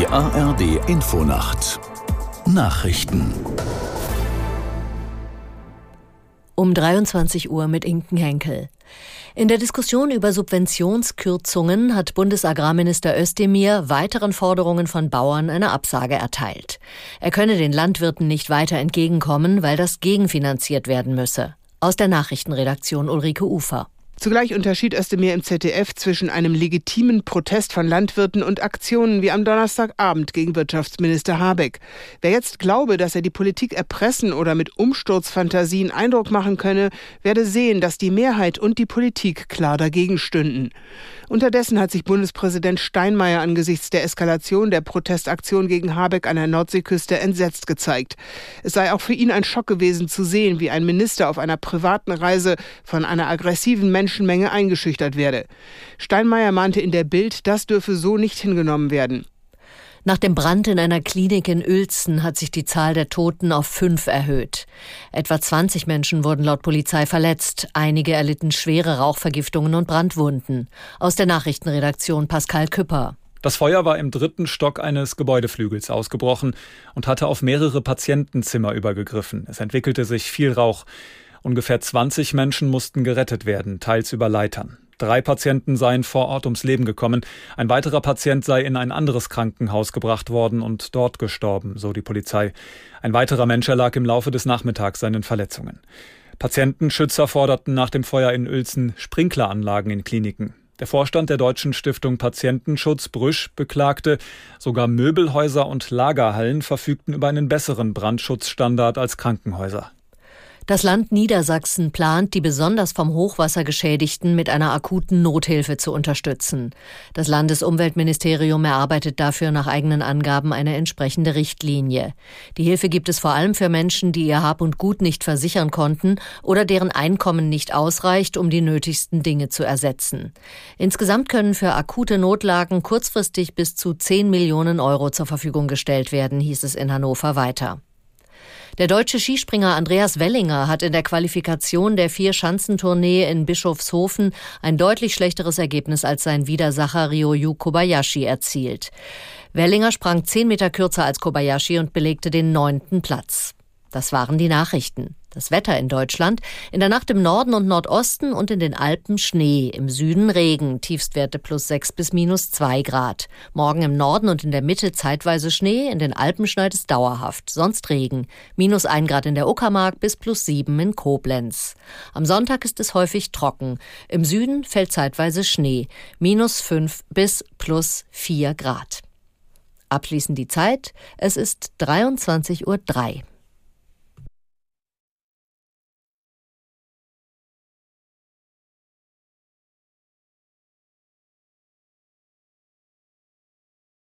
Die ARD Infonacht Nachrichten um 23 Uhr mit Inken Henkel. In der Diskussion über Subventionskürzungen hat Bundesagrarminister Özdemir weiteren Forderungen von Bauern eine Absage erteilt. Er könne den Landwirten nicht weiter entgegenkommen, weil das gegenfinanziert werden müsse. Aus der Nachrichtenredaktion Ulrike Ufer. Zugleich unterschied Özdemir im ZDF zwischen einem legitimen Protest von Landwirten und Aktionen wie am Donnerstagabend gegen Wirtschaftsminister Habeck. Wer jetzt glaube, dass er die Politik erpressen oder mit Umsturzfantasien Eindruck machen könne, werde sehen, dass die Mehrheit und die Politik klar dagegen stünden. Unterdessen hat sich Bundespräsident Steinmeier angesichts der Eskalation der Protestaktion gegen Habeck an der Nordseeküste entsetzt gezeigt. Es sei auch für ihn ein Schock gewesen zu sehen, wie ein Minister auf einer privaten Reise von einer aggressiven Menschenmenge eingeschüchtert werde. Steinmeier mahnte in der Bild, das dürfe so nicht hingenommen werden. Nach dem Brand in einer Klinik in Uelzen hat sich die Zahl der Toten auf fünf erhöht. Etwa 20 Menschen wurden laut Polizei verletzt. Einige erlitten schwere Rauchvergiftungen und Brandwunden. Aus der Nachrichtenredaktion Pascal Küpper. Das Feuer war im dritten Stock eines Gebäudeflügels ausgebrochen und hatte auf mehrere Patientenzimmer übergegriffen. Es entwickelte sich viel Rauch. Ungefähr 20 Menschen mussten gerettet werden, teils über Leitern. Drei Patienten seien vor Ort ums Leben gekommen. Ein weiterer Patient sei in ein anderes Krankenhaus gebracht worden und dort gestorben, so die Polizei. Ein weiterer Mensch erlag im Laufe des Nachmittags seinen Verletzungen. Patientenschützer forderten nach dem Feuer in Uelzen Sprinkleranlagen in Kliniken. Der Vorstand der Deutschen Stiftung Patientenschutz Brüsch beklagte, sogar Möbelhäuser und Lagerhallen verfügten über einen besseren Brandschutzstandard als Krankenhäuser. Das Land Niedersachsen plant, die besonders vom Hochwasser Geschädigten mit einer akuten Nothilfe zu unterstützen. Das Landesumweltministerium erarbeitet dafür nach eigenen Angaben eine entsprechende Richtlinie. Die Hilfe gibt es vor allem für Menschen, die ihr Hab und Gut nicht versichern konnten oder deren Einkommen nicht ausreicht, um die nötigsten Dinge zu ersetzen. Insgesamt können für akute Notlagen kurzfristig bis zu 10 Millionen Euro zur Verfügung gestellt werden, hieß es in Hannover weiter. Der deutsche Skispringer Andreas Wellinger hat in der Qualifikation der Vier-Schanzentournee in Bischofshofen ein deutlich schlechteres Ergebnis als sein Widersacher Ryoyu Kobayashi erzielt. Wellinger sprang zehn Meter kürzer als Kobayashi und belegte den neunten Platz. Das waren die Nachrichten. Das Wetter in Deutschland. In der Nacht im Norden und Nordosten und in den Alpen Schnee. Im Süden Regen. Tiefstwerte plus 6 bis minus 2 Grad. Morgen im Norden und in der Mitte zeitweise Schnee. In den Alpen schneit es dauerhaft. Sonst Regen. Minus 1 Grad in der Uckermark bis plus 7 in Koblenz. Am Sonntag ist es häufig trocken. Im Süden fällt zeitweise Schnee. Minus 5 bis plus 4 Grad. Abschließend die Zeit. Es ist 23.03 Uhr.